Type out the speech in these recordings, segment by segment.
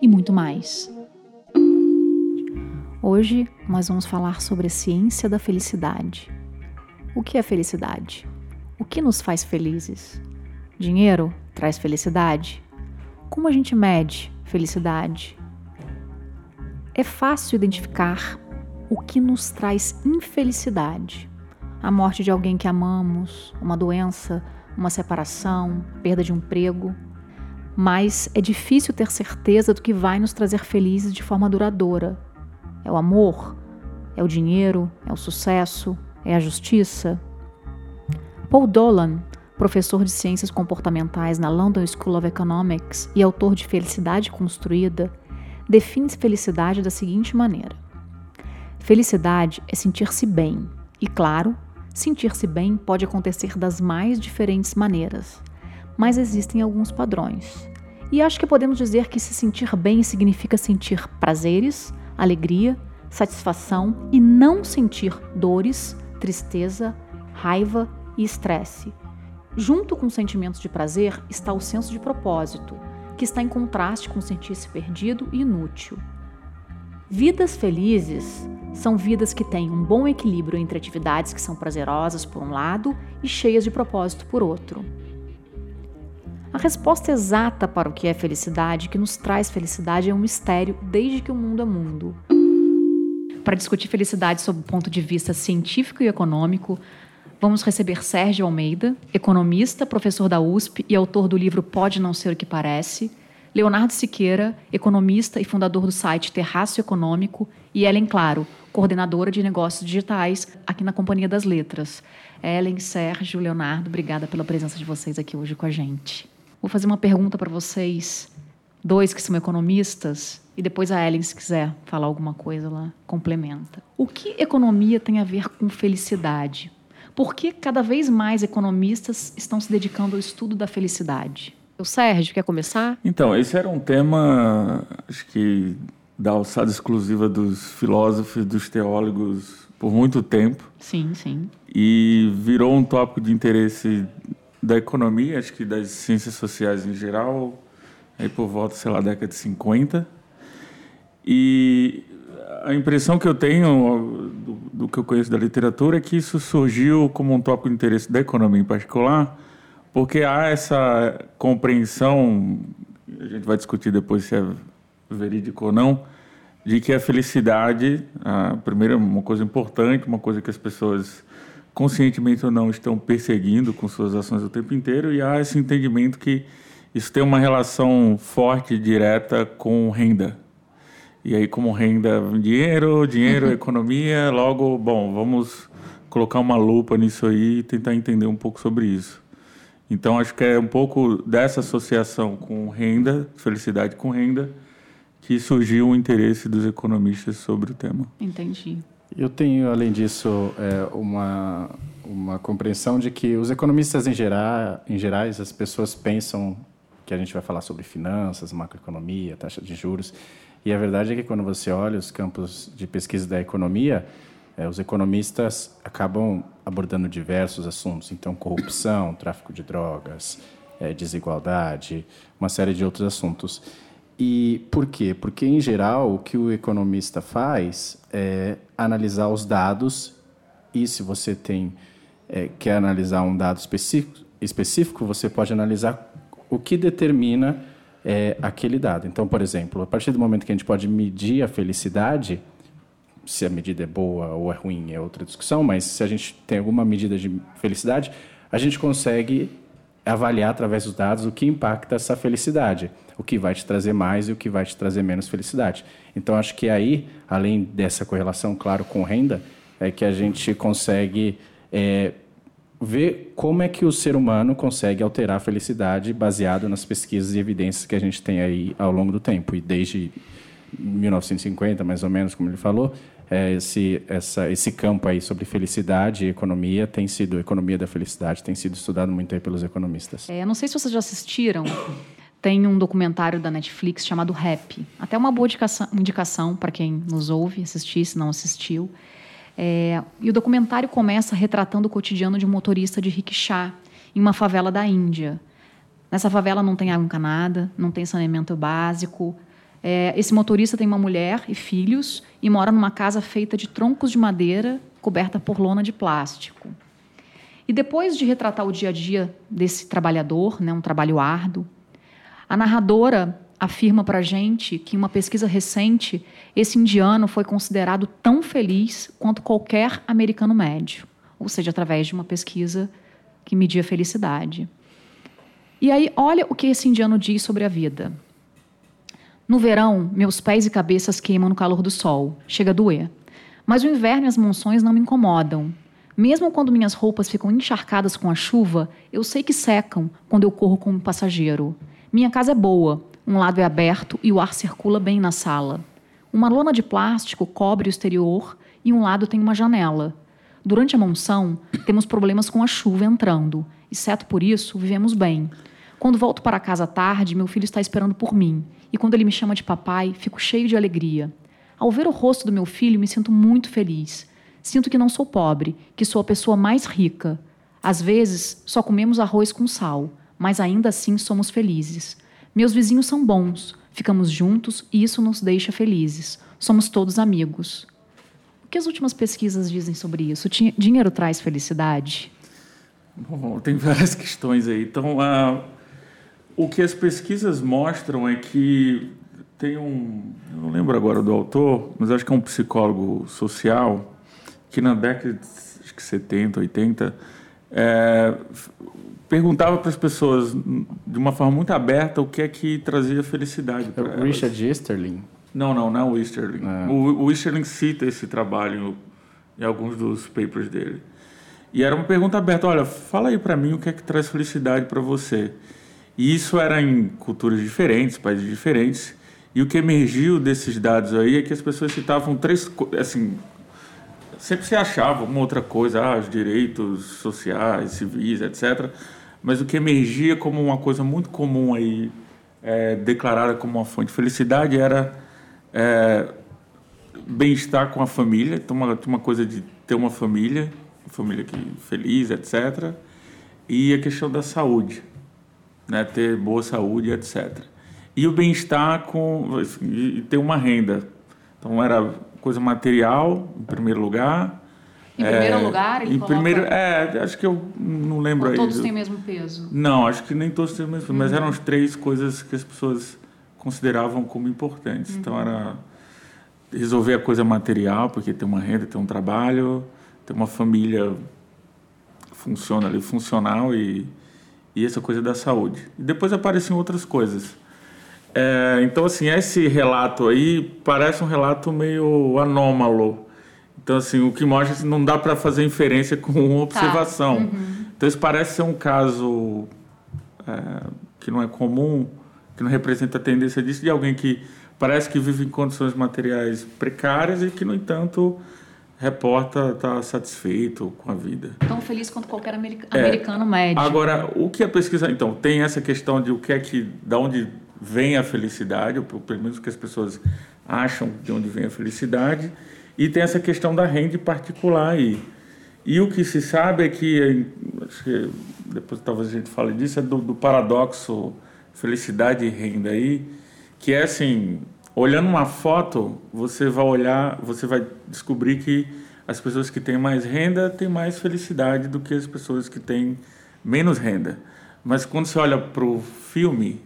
e muito mais. Hoje nós vamos falar sobre a ciência da felicidade. O que é felicidade? O que nos faz felizes? Dinheiro traz felicidade? Como a gente mede felicidade? É fácil identificar o que nos traz infelicidade. A morte de alguém que amamos, uma doença, uma separação, perda de um emprego. Mas é difícil ter certeza do que vai nos trazer felizes de forma duradoura. É o amor? É o dinheiro? É o sucesso? É a justiça? Paul Dolan professor de ciências comportamentais na London School of Economics e autor de Felicidade Construída, define felicidade da seguinte maneira: Felicidade é sentir-se bem, e claro, sentir-se bem pode acontecer das mais diferentes maneiras, mas existem alguns padrões. E acho que podemos dizer que se sentir bem significa sentir prazeres, alegria, satisfação e não sentir dores, tristeza, raiva e estresse Junto com sentimentos de prazer está o senso de propósito, que está em contraste com sentir-se perdido e inútil. Vidas felizes são vidas que têm um bom equilíbrio entre atividades que são prazerosas por um lado e cheias de propósito por outro. A resposta exata para o que é felicidade, que nos traz felicidade, é um mistério desde que o mundo é mundo. Para discutir felicidade sob o ponto de vista científico e econômico, Vamos receber Sérgio Almeida, economista, professor da USP e autor do livro Pode Não Ser o que Parece, Leonardo Siqueira, economista e fundador do site Terraço Econômico, e Ellen Claro, coordenadora de negócios digitais aqui na Companhia das Letras. Ellen, Sérgio, Leonardo, obrigada pela presença de vocês aqui hoje com a gente. Vou fazer uma pergunta para vocês, dois que são economistas, e depois a Ellen, se quiser falar alguma coisa, ela complementa. O que economia tem a ver com felicidade? Por que cada vez mais economistas estão se dedicando ao estudo da felicidade? O Sérgio, quer começar? Então, esse era um tema, acho que da alçada exclusiva dos filósofos, dos teólogos por muito tempo. Sim, sim. E virou um tópico de interesse da economia, acho que das ciências sociais em geral, aí por volta, sei lá, década de 50. E a impressão que eu tenho do, do, que eu conheço da literatura é que isso surgiu como um tópico de interesse da economia em particular, porque há essa compreensão, a gente vai discutir depois se é verídico ou não, de que a felicidade, a primeira uma coisa importante, uma coisa que as pessoas conscientemente ou não estão perseguindo com suas ações o tempo inteiro, e há esse entendimento que isso tem uma relação forte e direta com renda e aí, como renda dinheiro, dinheiro, uhum. economia, logo, bom, vamos colocar uma lupa nisso aí e tentar entender um pouco sobre isso. Então, acho que é um pouco dessa associação com renda, felicidade com renda, que surgiu o interesse dos economistas sobre o tema. Entendi. Eu tenho, além disso, é, uma, uma compreensão de que os economistas em, geral, em gerais, as pessoas pensam que a gente vai falar sobre finanças, macroeconomia, taxa de juros, e a verdade é que quando você olha os campos de pesquisa da economia, é, os economistas acabam abordando diversos assuntos, então corrupção, tráfico de drogas, é, desigualdade, uma série de outros assuntos. E por quê? Porque, em geral, o que o economista faz é analisar os dados e, se você tem é, quer analisar um dado específico, específico, você pode analisar o que determina é, aquele dado. Então, por exemplo, a partir do momento que a gente pode medir a felicidade, se a medida é boa ou é ruim é outra discussão, mas se a gente tem alguma medida de felicidade, a gente consegue avaliar através dos dados o que impacta essa felicidade, o que vai te trazer mais e o que vai te trazer menos felicidade. Então, acho que aí, além dessa correlação, claro, com renda, é que a gente consegue é, ver como é que o ser humano consegue alterar a felicidade baseado nas pesquisas e evidências que a gente tem aí ao longo do tempo. E desde 1950, mais ou menos, como ele falou, é, esse, essa, esse campo aí sobre felicidade e economia tem sido, economia da felicidade, tem sido estudado muito aí pelos economistas. É, não sei se vocês já assistiram, tem um documentário da Netflix chamado Rap. Até uma boa indicação, indicação para quem nos ouve, assistir, se não assistiu. É, e o documentário começa retratando o cotidiano de um motorista de rickshaw em uma favela da Índia. Nessa favela não tem água encanada, não tem saneamento básico. É, esse motorista tem uma mulher e filhos e mora numa casa feita de troncos de madeira coberta por lona de plástico. E depois de retratar o dia a dia desse trabalhador, né, um trabalho árduo, a narradora afirma para a gente que em uma pesquisa recente, esse indiano foi considerado tão feliz quanto qualquer americano médio, ou seja, através de uma pesquisa que media felicidade. E aí, olha o que esse indiano diz sobre a vida. No verão, meus pés e cabeças queimam no calor do sol, chega a doer. Mas o inverno e as monções não me incomodam. Mesmo quando minhas roupas ficam encharcadas com a chuva, eu sei que secam quando eu corro como passageiro. Minha casa é boa, um lado é aberto e o ar circula bem na sala. Uma lona de plástico cobre o exterior e um lado tem uma janela. Durante a monção, temos problemas com a chuva entrando. Exceto por isso, vivemos bem. Quando volto para casa tarde, meu filho está esperando por mim. E quando ele me chama de papai, fico cheio de alegria. Ao ver o rosto do meu filho, me sinto muito feliz. Sinto que não sou pobre, que sou a pessoa mais rica. Às vezes, só comemos arroz com sal, mas ainda assim somos felizes. Meus vizinhos são bons, ficamos juntos e isso nos deixa felizes. Somos todos amigos. O que as últimas pesquisas dizem sobre isso? Dinheiro traz felicidade? Bom, tem várias questões aí. Então, uh, o que as pesquisas mostram é que tem um, eu não lembro agora do autor, mas acho que é um psicólogo social que na década de 70, 80 é, perguntava para as pessoas de uma forma muito aberta o que é que trazia felicidade para elas. Richard Easterling? Não, não, não é o Easterling. É. O, o Easterling cita esse trabalho em alguns dos papers dele. E era uma pergunta aberta, olha, fala aí para mim o que é que traz felicidade para você. E isso era em culturas diferentes, países diferentes. E o que emergiu desses dados aí é que as pessoas citavam três, assim, sempre se achava uma outra coisa, ah, os direitos sociais, civis, etc. Mas o que emergia como uma coisa muito comum aí, é, declarada como uma fonte de felicidade, era é, bem-estar com a família, então uma, uma coisa de ter uma família, uma família que, feliz, etc. E a questão da saúde, né, ter boa saúde, etc. E o bem-estar com e ter uma renda. Então era coisa material, em primeiro lugar. Em primeiro é, lugar, ele em coloca... primeiro, é, acho que eu não lembro Ou aí. todos têm o mesmo peso? Não, acho que nem todos têm o mesmo peso, uhum. mas eram as três coisas que as pessoas consideravam como importantes. Então, uhum. Então era resolver a coisa material, porque tem uma renda, tem um trabalho, tem uma família funciona ali, funcional e, e essa coisa da saúde. E depois apareciam outras coisas. É, então, assim, esse relato aí parece um relato meio anômalo. Então, assim, o que mostra que não dá para fazer inferência com uma tá. observação. Tá. Uhum. Então, isso parece ser um caso é, que não é comum, que não representa a tendência disso, de alguém que parece que vive em condições materiais precárias e que, no entanto, reporta está satisfeito com a vida. Tão feliz quanto qualquer americano é, médio. Agora, o que a pesquisa... Então, tem essa questão de o que é que... Da onde vem a felicidade, ou pelo menos que as pessoas acham de onde vem a felicidade, e tem essa questão da renda particular aí. E o que se sabe é que, acho que depois talvez a gente fale disso, é do, do paradoxo felicidade e renda aí, que é assim, olhando uma foto, você vai olhar, você vai descobrir que as pessoas que têm mais renda têm mais felicidade do que as pessoas que têm menos renda. Mas quando você olha para o filme,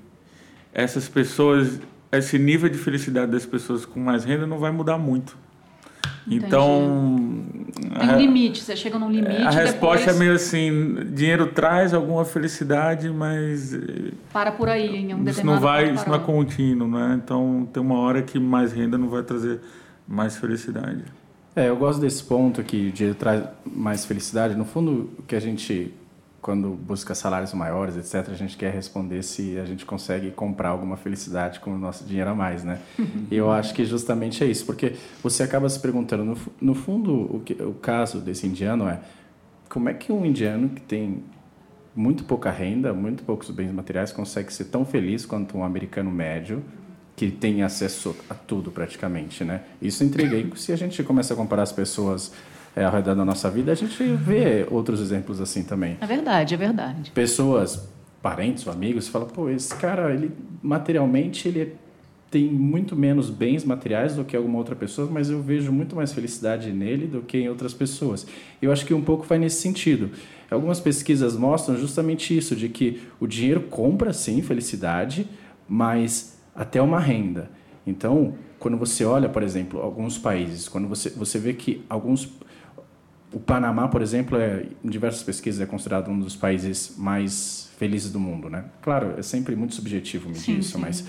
essas pessoas, esse nível de felicidade das pessoas com mais renda não vai mudar muito. Entendi. Então. Tem um limite, você chega num limite. A resposta depois... é meio assim: dinheiro traz alguma felicidade, mas. Eh, para por aí, em um isso não vai Isso não é contínuo, né? Então tem uma hora que mais renda não vai trazer mais felicidade. É, eu gosto desse ponto que o dinheiro traz mais felicidade. No fundo, o que a gente, quando busca salários maiores, etc., a gente quer responder se a gente consegue comprar alguma felicidade com o nosso dinheiro a mais, né? E eu acho que justamente é isso, porque você acaba se perguntando, no, no fundo, o, que, o caso desse indiano é como é que um indiano que tem muito pouca renda, muito poucos bens materiais, consegue ser tão feliz quanto um americano médio que tem acesso a tudo praticamente, né? Isso intriga. E se a gente começa a comparar as pessoas é, ao redor da nossa vida, a gente vê outros exemplos assim também. É verdade, é verdade. Pessoas, parentes ou amigos, falam, pô, esse cara, ele materialmente ele tem muito menos bens materiais do que alguma outra pessoa, mas eu vejo muito mais felicidade nele do que em outras pessoas. Eu acho que um pouco vai nesse sentido. Algumas pesquisas mostram justamente isso, de que o dinheiro compra sim felicidade, mas até uma renda. Então, quando você olha, por exemplo, alguns países, quando você, você vê que alguns. O Panamá, por exemplo, é, em diversas pesquisas é considerado um dos países mais felizes do mundo, né? Claro, é sempre muito subjetivo medir sim, isso, sim. mas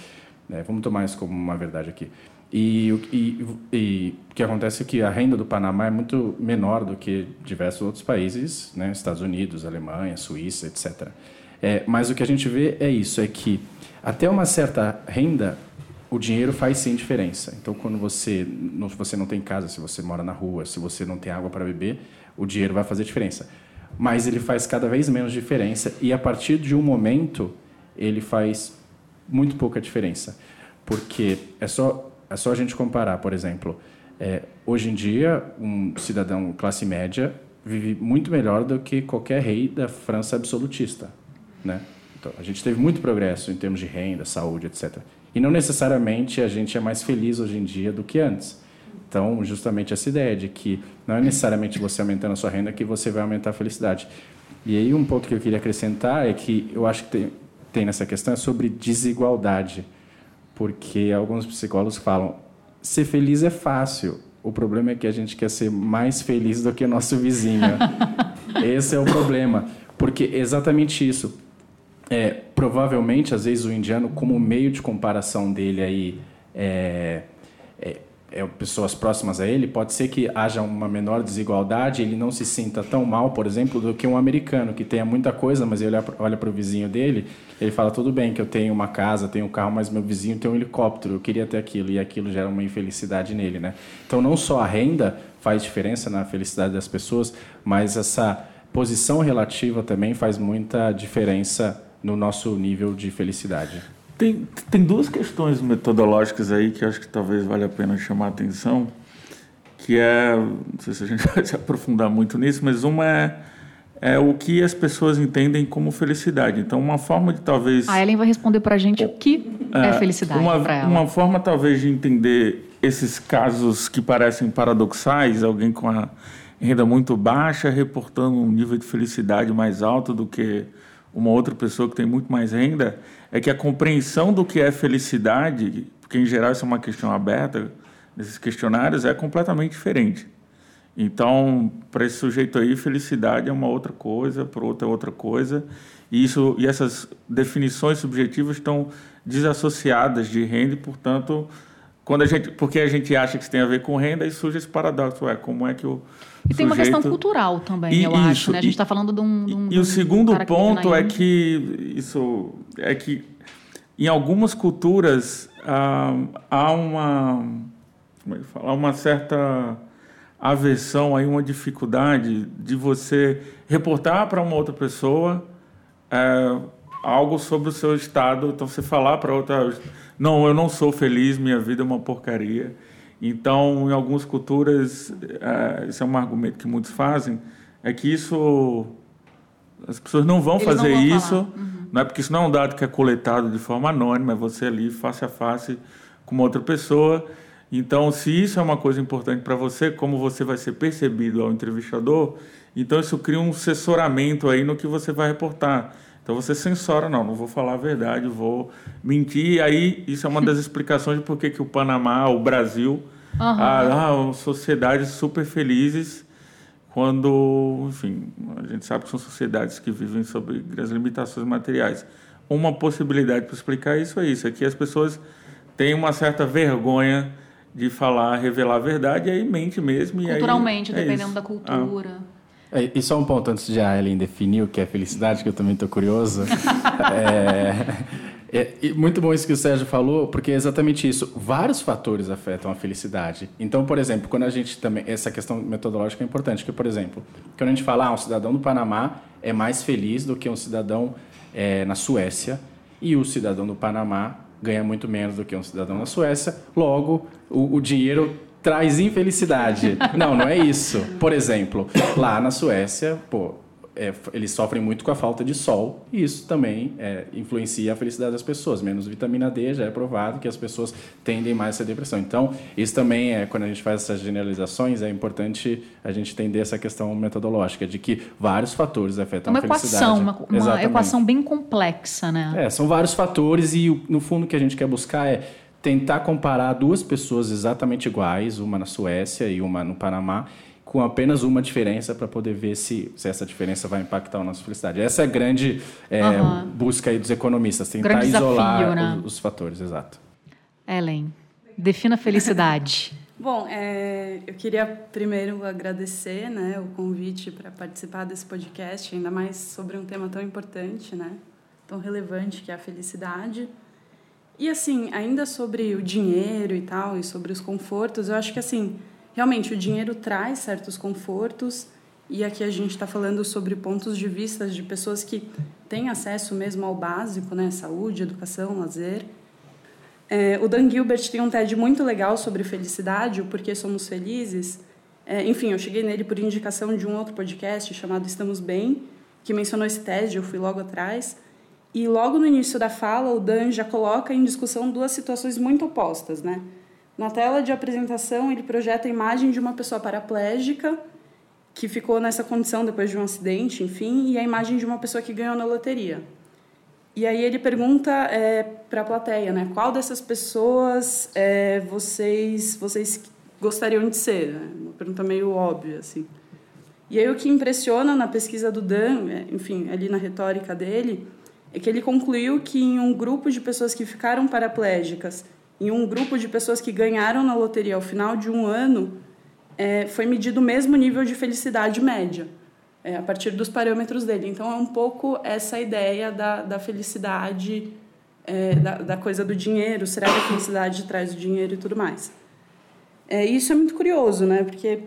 né, vamos tomar isso como uma verdade aqui. E, e, e, o que acontece é que a renda do Panamá é muito menor do que diversos outros países, né? Estados Unidos, Alemanha, Suíça, etc. É, mas o que a gente vê é isso, é que até uma certa renda, o dinheiro faz sim diferença. Então, quando você não, você não tem casa, se você mora na rua, se você não tem água para beber, o dinheiro vai fazer diferença. Mas ele faz cada vez menos diferença e a partir de um momento ele faz muito pouca diferença, porque é só é só a gente comparar, por exemplo, é, hoje em dia um cidadão classe média vive muito melhor do que qualquer rei da França absolutista, né? Então, a gente teve muito progresso em termos de renda, saúde, etc. E não necessariamente a gente é mais feliz hoje em dia do que antes. Então, justamente essa ideia de que não é necessariamente você aumentando a sua renda que você vai aumentar a felicidade. E aí um ponto que eu queria acrescentar é que eu acho que tem, tem nessa questão é sobre desigualdade. Porque alguns psicólogos falam, ser feliz é fácil. O problema é que a gente quer ser mais feliz do que nosso vizinho. Esse é o problema. Porque exatamente isso é, provavelmente, às vezes, o indiano, como meio de comparação dele aí, é, é, é, pessoas próximas a ele, pode ser que haja uma menor desigualdade, ele não se sinta tão mal, por exemplo, do que um americano que tenha muita coisa, mas ele olha para o vizinho dele, ele fala tudo bem que eu tenho uma casa, tenho um carro, mas meu vizinho tem um helicóptero, eu queria ter aquilo e aquilo gera uma infelicidade nele, né? Então não só a renda faz diferença na felicidade das pessoas, mas essa posição relativa também faz muita diferença no nosso nível de felicidade. Tem, tem duas questões metodológicas aí que acho que talvez valha a pena chamar a atenção, que é, não sei se a gente vai se aprofundar muito nisso, mas uma é, é o que as pessoas entendem como felicidade. Então, uma forma de talvez... A Ellen vai responder para a gente o que é, é felicidade para ela. Uma forma talvez de entender esses casos que parecem paradoxais, alguém com a renda muito baixa reportando um nível de felicidade mais alto do que uma outra pessoa que tem muito mais renda, é que a compreensão do que é felicidade, porque em geral isso é uma questão aberta, nesses questionários, é completamente diferente. Então, para esse sujeito aí, felicidade é uma outra coisa, para outro é outra coisa, e, isso, e essas definições subjetivas estão desassociadas de renda e, portanto, quando a gente, porque a gente acha que isso tem a ver com renda, aí surge esse paradoxo, é como é que o e tem uma questão cultural também, e, eu isso, acho. Né? A gente está falando de um. De um e, o segundo ponto é que isso é que em algumas culturas ah, há uma como é que fala? Uma certa aversão aí uma dificuldade de você reportar para uma outra pessoa é, algo sobre o seu estado então você falar para outra não eu não sou feliz minha vida é uma porcaria então, em algumas culturas, uh, isso é um argumento que muitos fazem, é que isso as pessoas não vão Eles fazer não vão isso, uhum. não é porque isso não é um dado que é coletado de forma anônima, é você ali face a face com uma outra pessoa. Então, se isso é uma coisa importante para você, como você vai ser percebido ao entrevistador, então isso cria um assessoramento aí no que você vai reportar. Então você censora, não, não vou falar a verdade, vou mentir. E aí isso é uma das explicações de por que o Panamá, o Brasil, Uhum. Ah, ah, sociedades super felizes quando, enfim, a gente sabe que são sociedades que vivem sob grandes limitações materiais. Uma possibilidade para explicar isso é isso, é que as pessoas têm uma certa vergonha de falar, revelar a verdade, e aí mente mesmo. Culturalmente, aí, é dependendo isso. da cultura. Ah. É, e só um ponto antes de a Ellen definir o que é felicidade, que eu também estou curioso. é, é, muito bom isso que o Sérgio falou, porque é exatamente isso. Vários fatores afetam a felicidade. Então, por exemplo, quando a gente também. Essa questão metodológica é importante, que, por exemplo, quando a gente fala, ah, um cidadão do Panamá é mais feliz do que um cidadão é, na Suécia, e o cidadão do Panamá ganha muito menos do que um cidadão na Suécia, logo o, o dinheiro traz infelicidade. não, não é isso. Por exemplo, lá na Suécia, pô, é, eles sofrem muito com a falta de sol e isso também é, influencia a felicidade das pessoas. Menos vitamina D já é provado que as pessoas tendem mais a depressão. Então, isso também é quando a gente faz essas generalizações é importante a gente entender essa questão metodológica de que vários fatores afetam uma a felicidade. Equação, uma, uma equação bem complexa, né? É, são vários fatores e no fundo o que a gente quer buscar é tentar comparar duas pessoas exatamente iguais, uma na Suécia e uma no Panamá com apenas uma diferença para poder ver se, se essa diferença vai impactar a nossa felicidade. Essa é a grande é, uhum. busca aí dos economistas, tentar grande isolar desafio, né? os, os, fatores, exato. Ellen, defina felicidade. Bom, é, eu queria primeiro agradecer né, o convite para participar desse podcast, ainda mais sobre um tema tão importante, né, tão relevante que é a felicidade. E assim, ainda sobre o dinheiro e tal, e sobre os confortos, eu acho que assim, realmente o dinheiro traz certos confortos e aqui a gente está falando sobre pontos de vista de pessoas que têm acesso mesmo ao básico, né, saúde, educação, lazer. É, o Dan Gilbert tem um TED muito legal sobre felicidade, o porquê somos felizes. É, enfim, eu cheguei nele por indicação de um outro podcast chamado Estamos Bem, que mencionou esse TED, eu fui logo atrás. E logo no início da fala, o Dan já coloca em discussão duas situações muito opostas, né? Na tela de apresentação, ele projeta a imagem de uma pessoa paraplégica que ficou nessa condição depois de um acidente, enfim, e a imagem de uma pessoa que ganhou na loteria. E aí ele pergunta é, para a plateia, né? Qual dessas pessoas é, vocês vocês gostariam de ser? Né? Uma pergunta meio óbvia, assim. E aí o que impressiona na pesquisa do Dan, é, enfim, ali na retórica dele, é que ele concluiu que em um grupo de pessoas que ficaram paraplégicas em um grupo de pessoas que ganharam na loteria ao final de um ano, é, foi medido o mesmo nível de felicidade média, é, a partir dos parâmetros dele. Então, é um pouco essa ideia da, da felicidade, é, da, da, coisa do dinheiro, será que a felicidade traz o dinheiro e tudo mais. É, isso é muito curioso, né? Porque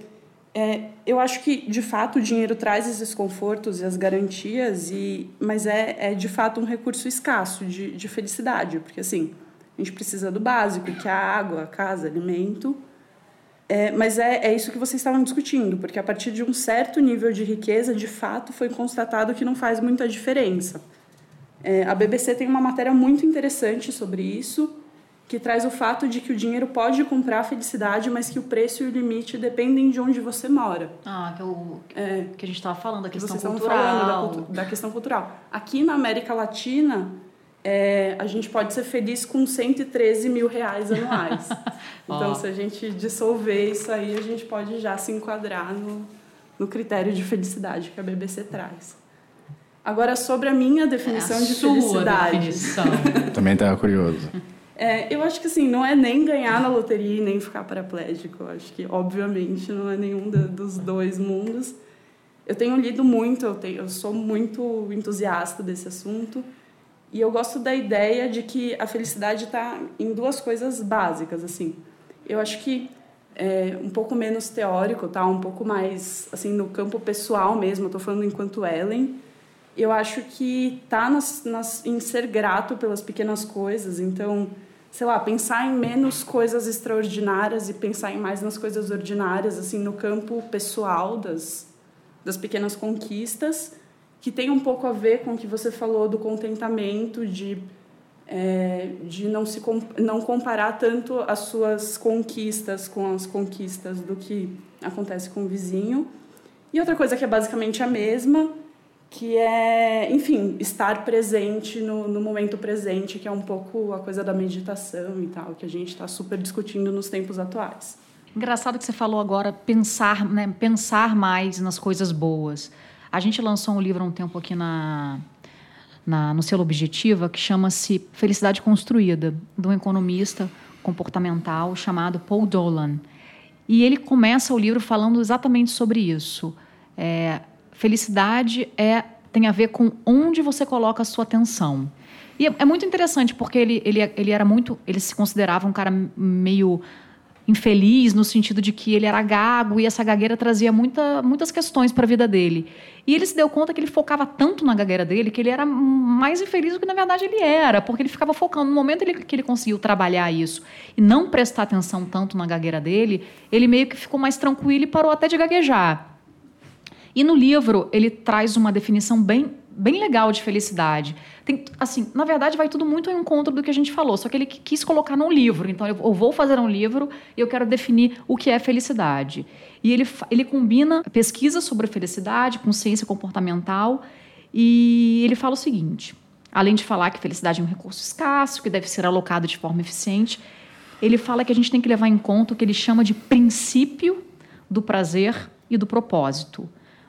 é, eu acho que, de fato, o dinheiro traz esses confortos e as garantias, e, mas é, é de fato um recurso escasso de, de felicidade, porque, assim a gente precisa do básico, que é a água, a casa, alimento. É, mas é, é isso que vocês estavam discutindo, porque a partir de um certo nível de riqueza, de fato, foi constatado que não faz muita diferença. É, a BBC tem uma matéria muito interessante sobre isso, que traz o fato de que o dinheiro pode comprar a felicidade, mas que o preço e o limite dependem de onde você mora. Ah, que, é o, é, que a gente estava falando, da questão cultural. Da, da questão cultural. Aqui na América Latina, é, a gente pode ser feliz com 113 mil reais anuais. então, oh. se a gente dissolver isso aí, a gente pode já se enquadrar no, no critério de felicidade que a BBC traz. Agora, sobre a minha definição é a de felicidade. Definição. Também estava curioso. É, eu acho que assim, não é nem ganhar na loteria e nem ficar paraplégico. Eu acho que, obviamente, não é nenhum dos dois mundos. Eu tenho lido muito, eu, tenho, eu sou muito entusiasta desse assunto. E eu gosto da ideia de que a felicidade está em duas coisas básicas, assim. Eu acho que é um pouco menos teórico, tá? Um pouco mais assim no campo pessoal mesmo. Estou falando enquanto Ellen. Eu acho que tá nas, nas, em ser grato pelas pequenas coisas. Então, sei lá, pensar em menos coisas extraordinárias e pensar em mais nas coisas ordinárias, assim, no campo pessoal das das pequenas conquistas que tem um pouco a ver com o que você falou do contentamento, de, é, de não, se, não comparar tanto as suas conquistas com as conquistas do que acontece com o vizinho. E outra coisa que é basicamente a mesma, que é, enfim, estar presente no, no momento presente, que é um pouco a coisa da meditação e tal, que a gente está super discutindo nos tempos atuais. Engraçado que você falou agora pensar, né, pensar mais nas coisas boas. A gente lançou um livro há um tempo aqui na, na no selo Objetiva que chama-se Felicidade Construída, de um economista comportamental chamado Paul Dolan. E ele começa o livro falando exatamente sobre isso. É, felicidade é, tem a ver com onde você coloca a sua atenção. E é, é muito interessante porque ele, ele, ele era muito, ele se considerava um cara meio infeliz no sentido de que ele era gago e essa gagueira trazia muita, muitas questões para a vida dele. E ele se deu conta que ele focava tanto na gagueira dele que ele era mais infeliz do que na verdade ele era, porque ele ficava focando. No momento ele, que ele conseguiu trabalhar isso e não prestar atenção tanto na gagueira dele, ele meio que ficou mais tranquilo e parou até de gaguejar. E no livro ele traz uma definição bem bem legal de felicidade. Tem, assim, na verdade, vai tudo muito ao encontro do que a gente falou, só que ele quis colocar num livro. Então, eu, vou fazer um livro e eu quero definir o que é felicidade. E ele, ele combina pesquisa sobre felicidade com ciência comportamental e ele fala o seguinte: além de falar que felicidade é um recurso escasso, que deve ser alocado de forma eficiente, ele fala que a gente tem que levar em conta o que ele chama de princípio do prazer e do propósito.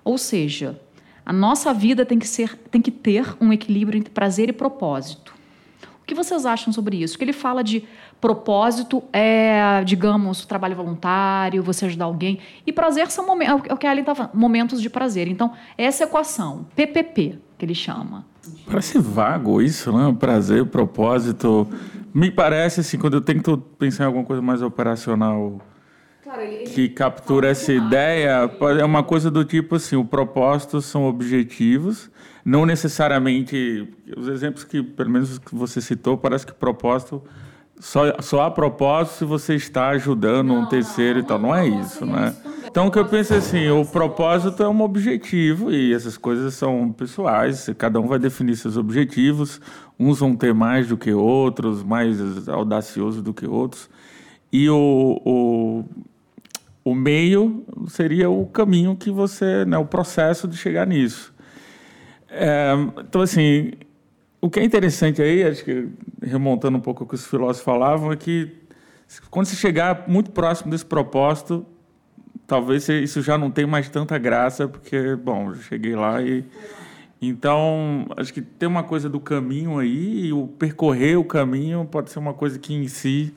Ou seja, a nossa vida tem que, ser, tem que ter um equilíbrio entre prazer e propósito. O que vocês acham sobre isso? Que ele fala de propósito é, digamos, trabalho voluntário, você ajudar alguém. E prazer são momentos, é o que a Ali estava momentos de prazer. Então, essa equação, PPP, que ele chama. Parece vago isso, né? Prazer, propósito. Me parece assim, quando eu tento pensar em alguma coisa mais operacional que captura essa ideia é uma coisa do tipo assim, o propósito são objetivos, não necessariamente os exemplos que pelo menos que você citou parece que propósito só, só há propósito se você está ajudando não, um terceiro não, e tal. Não, não é isso, né? Então, o que eu penso é assim, o propósito é um objetivo e essas coisas são pessoais, cada um vai definir seus objetivos, uns vão ter mais do que outros, mais audaciosos do que outros. E o, o o meio seria o caminho que você, né, o processo de chegar nisso. É, então, assim, o que é interessante aí, acho que remontando um pouco o que os filósofos falavam, é que quando você chegar muito próximo desse propósito, talvez isso já não tenha mais tanta graça, porque, bom, cheguei lá e. Então, acho que tem uma coisa do caminho aí, e o percorrer o caminho pode ser uma coisa que em si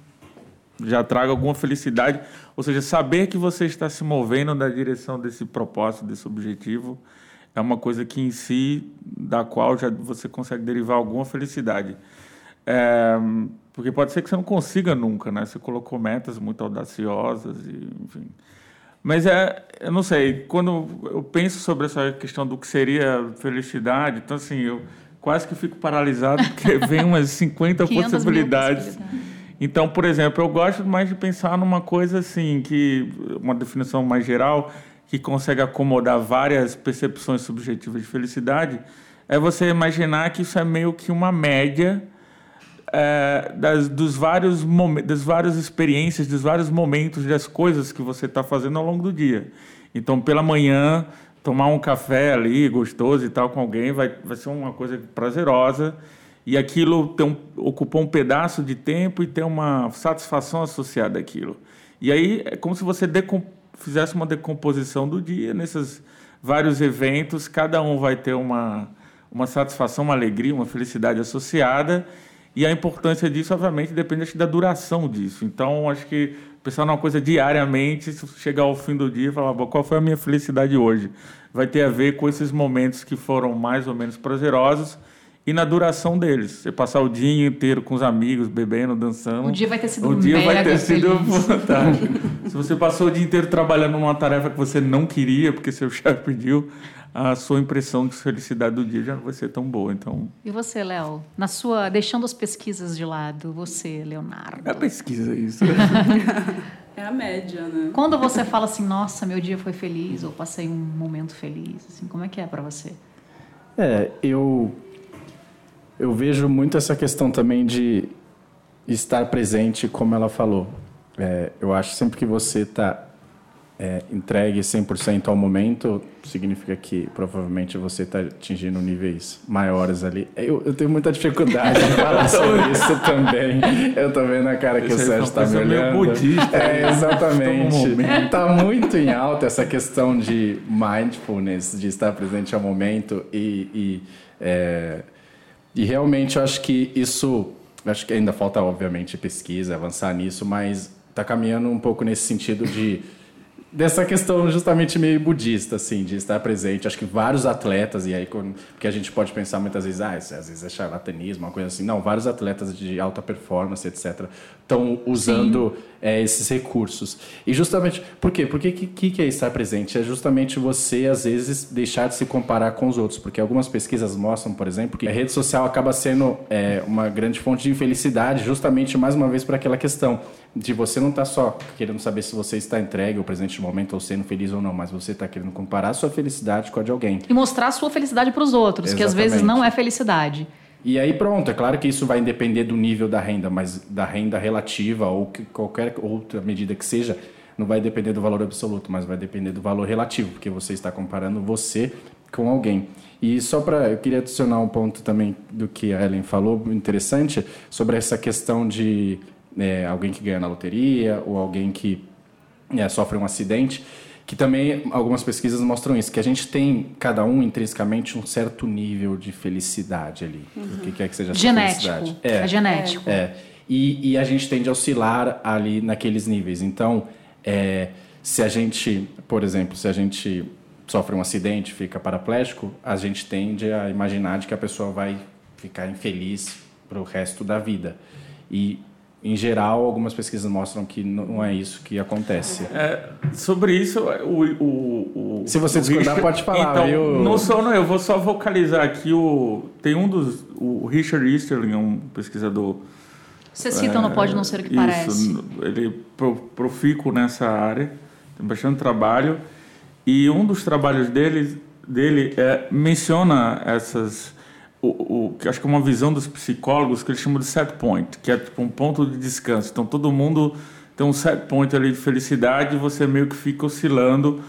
já traga alguma felicidade. Ou seja, saber que você está se movendo na direção desse propósito, desse objetivo, é uma coisa que em si, da qual já você consegue derivar alguma felicidade. É, porque pode ser que você não consiga nunca, né? Você colocou metas muito audaciosas, e, enfim. Mas é, eu não sei, quando eu penso sobre essa questão do que seria felicidade, então assim, eu quase que fico paralisado porque vem umas 50 possibilidades. possibilidades. Então, por exemplo, eu gosto mais de pensar numa coisa assim, que uma definição mais geral, que consegue acomodar várias percepções subjetivas de felicidade, é você imaginar que isso é meio que uma média é, das, dos vários das várias experiências, dos vários momentos das coisas que você está fazendo ao longo do dia. Então, pela manhã, tomar um café ali gostoso e tal com alguém vai, vai ser uma coisa prazerosa e aquilo tem um, ocupou um pedaço de tempo e tem uma satisfação associada àquilo. E aí é como se você fizesse uma decomposição do dia nesses vários eventos, cada um vai ter uma, uma satisfação, uma alegria, uma felicidade associada, e a importância disso, obviamente, depende da duração disso. Então, acho que pensar numa coisa diariamente, chegar ao fim do dia e falar, qual foi a minha felicidade hoje? Vai ter a ver com esses momentos que foram mais ou menos prazerosos e na duração deles. Você passar o dia inteiro com os amigos, bebendo, dançando. O dia vai ter sido O dia vai ter sido fantástico. Se você passou o dia inteiro trabalhando numa tarefa que você não queria, porque seu chefe pediu, a sua impressão de felicidade do dia já não vai ser tão boa. Então. E você, Léo? Na sua, deixando as pesquisas de lado, você, Leonardo? É a pesquisa isso. é a média, né? Quando você fala assim, nossa, meu dia foi feliz ou passei um momento feliz, assim, como é que é para você? É, eu eu vejo muito essa questão também de estar presente, como ela falou. É, eu acho sempre que você está é, entregue 100% ao momento, significa que provavelmente você está atingindo níveis maiores ali. Eu, eu tenho muita dificuldade de falar sobre isso também. Eu estou vendo a cara que Esse o Sérgio está me olhando. Budista, é, exatamente. Está muito em alta essa questão de mindfulness, de estar presente ao momento e, e é, e realmente eu acho que isso acho que ainda falta, obviamente, pesquisa, avançar nisso, mas está caminhando um pouco nesse sentido de dessa questão justamente meio budista, assim, de estar presente. Acho que vários atletas, e aí, porque a gente pode pensar muitas vezes, ah, às vezes é charlatanismo, uma coisa assim. Não, vários atletas de alta performance, etc., estão usando é, esses recursos. E justamente, por quê? Porque que, que, que é estar presente? É justamente você, às vezes, deixar de se comparar com os outros, porque algumas pesquisas mostram, por exemplo, que a rede social acaba sendo é, uma grande fonte de infelicidade, justamente, mais uma vez, para aquela questão de você não estar tá só querendo saber se você está entregue ou presente momento ou sendo feliz ou não, mas você está querendo comparar a sua felicidade com a de alguém. E mostrar a sua felicidade para os outros, Exatamente. que às vezes não é felicidade. E aí pronto, é claro que isso vai depender do nível da renda, mas da renda relativa ou que qualquer outra medida que seja, não vai depender do valor absoluto, mas vai depender do valor relativo, porque você está comparando você com alguém. E só para eu queria adicionar um ponto também do que a Ellen falou, interessante, sobre essa questão de é, alguém que ganha na loteria ou alguém que é, sofre um acidente, que também algumas pesquisas mostram isso, que a gente tem, cada um intrinsecamente, um certo nível de felicidade ali. Uhum. O que quer que seja genético. felicidade. É, é genético. É. E, e, a gente tende a oscilar ali naqueles níveis. Então, é, se a gente, por exemplo, se a gente sofre um acidente, fica paraplégico, a gente tende a imaginar de que a pessoa vai ficar infeliz para o resto da vida. E em geral, algumas pesquisas mostram que não é isso que acontece. É, sobre isso, o, o, o se você discordar, Richard, pode falar. Então, eu... não sou, não, eu vou só vocalizar aqui o tem um dos o Richard Easterling, é um pesquisador. Você cita é, não pode não ser o que isso, parece. Ele é profícuo nessa área, tem bastante trabalho e um dos trabalhos dele dele é, menciona essas o, o, acho que é uma visão dos psicólogos que eles chamam de set point, que é tipo um ponto de descanso. Então todo mundo tem um set point ali de felicidade e você meio que fica oscilando.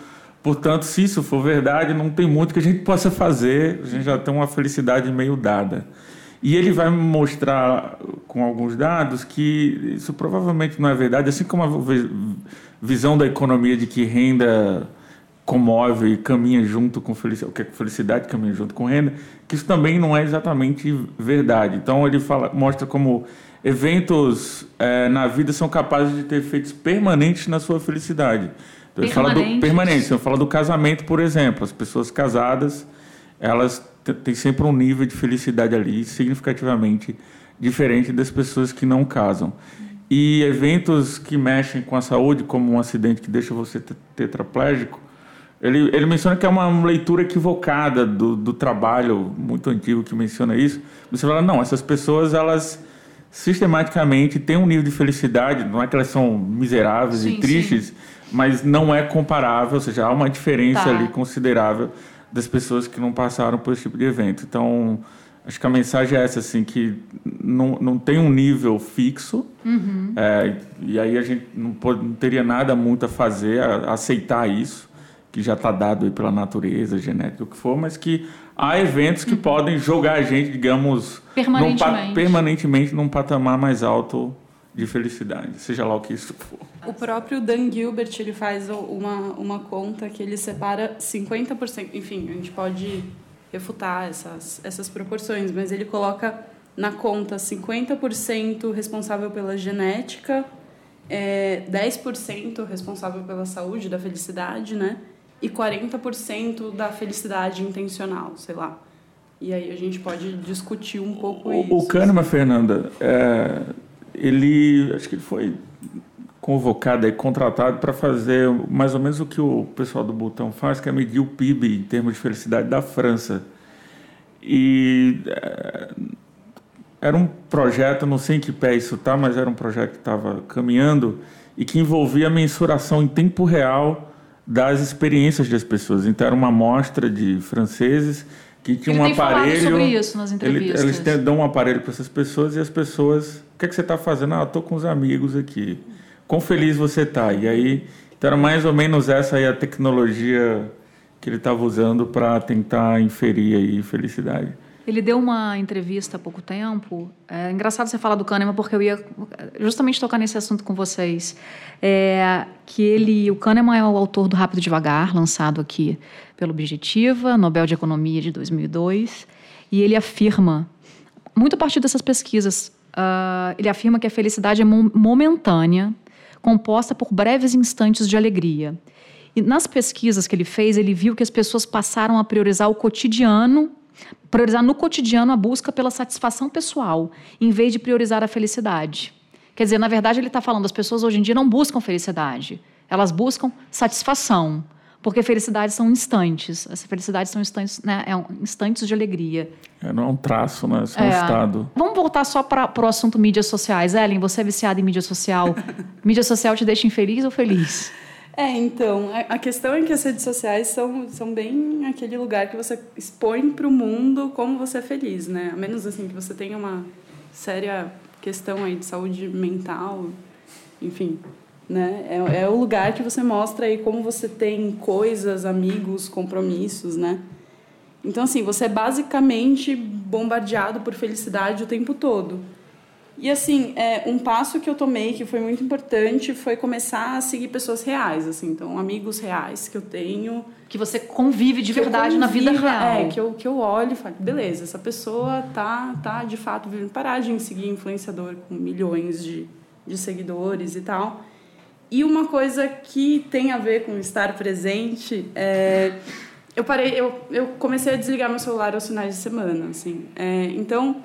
Portanto, se isso for verdade, não tem muito que a gente possa fazer, a gente já tem uma felicidade meio dada. E ele vai mostrar com alguns dados que isso provavelmente não é verdade, assim como a visão da economia de que renda comove e caminha junto com felicidade, que felicidade caminha junto com renda, que isso também não é exatamente verdade. Então ele fala, mostra como eventos é, na vida são capazes de ter efeitos permanentes na sua felicidade. Então, ele fala do permanente. Eu falo do casamento, por exemplo. As pessoas casadas, elas têm sempre um nível de felicidade ali significativamente diferente das pessoas que não casam. E eventos que mexem com a saúde, como um acidente que deixa você tetraplégico, ele, ele menciona que é uma leitura equivocada do, do trabalho muito antigo que menciona isso. Você fala, não, essas pessoas, elas sistematicamente têm um nível de felicidade, não é que elas são miseráveis sim, e tristes, sim. mas não é comparável, ou seja, há uma diferença tá. ali considerável das pessoas que não passaram por esse tipo de evento. Então, acho que a mensagem é essa, assim, que não, não tem um nível fixo, uhum. é, e aí a gente não, pode, não teria nada muito a fazer, a, a aceitar isso que já está dado pela natureza, genética, o que for, mas que há eventos que uhum. podem jogar a gente, digamos, permanentemente. Num, permanentemente num patamar mais alto de felicidade, seja lá o que isso for. O próprio Dan Gilbert ele faz uma, uma conta que ele separa 50%, enfim, a gente pode refutar essas, essas proporções, mas ele coloca na conta 50% responsável pela genética, é, 10% responsável pela saúde, da felicidade, né? E 40% da felicidade intencional, sei lá. E aí a gente pode discutir um pouco o, isso. O Kahneman, Fernanda, é, ele, acho que ele foi convocado e contratado para fazer mais ou menos o que o pessoal do Butão faz, que é medir o PIB em termos de felicidade da França. E é, era um projeto, não sei em que pé isso está, mas era um projeto que estava caminhando e que envolvia a mensuração em tempo real das experiências das pessoas. Então era uma amostra de franceses que tinha ele um aparelho. sobre isso nas entrevistas. Ele, eles dão um aparelho para essas pessoas e as pessoas, o que, é que você está fazendo? Ah, estou com os amigos aqui. Quão feliz você está? E aí, então era mais ou menos essa aí a tecnologia que ele estava usando para tentar inferir aí felicidade. Ele deu uma entrevista há pouco tempo. É engraçado você falar do Kahneman, porque eu ia justamente tocar nesse assunto com vocês. É, que ele, o Kahneman é o autor do Rápido e Devagar, lançado aqui pelo Objetiva, Nobel de Economia de 2002. E ele afirma, muito a partir dessas pesquisas Uh, ele afirma que a felicidade é momentânea, composta por breves instantes de alegria. E nas pesquisas que ele fez, ele viu que as pessoas passaram a priorizar o cotidiano, priorizar no cotidiano a busca pela satisfação pessoal, em vez de priorizar a felicidade. Quer dizer, na verdade, ele está falando, as pessoas hoje em dia não buscam felicidade, elas buscam satisfação. Porque felicidades são instantes. As felicidades são instantes, né? é um, instantes de alegria. É, não é um traço, né? É só um é. estado. Vamos voltar só para o assunto mídias sociais. Ellen, você é viciada em mídia social. mídia social te deixa infeliz ou feliz? É, então, a questão é que as redes sociais são, são bem aquele lugar que você expõe para o mundo como você é feliz, né? A menos assim que você tenha uma séria questão aí de saúde mental, enfim, né? É, é o lugar que você mostra aí como você tem coisas, amigos, compromissos, né? Então, assim, você é basicamente bombardeado por felicidade o tempo todo. E, assim, é, um passo que eu tomei que foi muito importante foi começar a seguir pessoas reais, assim. Então, amigos reais que eu tenho. Que você convive de verdade na vida real. É, que eu, que eu olho e falo, beleza, essa pessoa tá, tá de fato vivendo. Parar de seguir influenciador com milhões de, de seguidores e tal. E uma coisa que tem a ver com estar presente é eu parei eu, eu comecei a desligar meu celular aos finais de semana assim é, então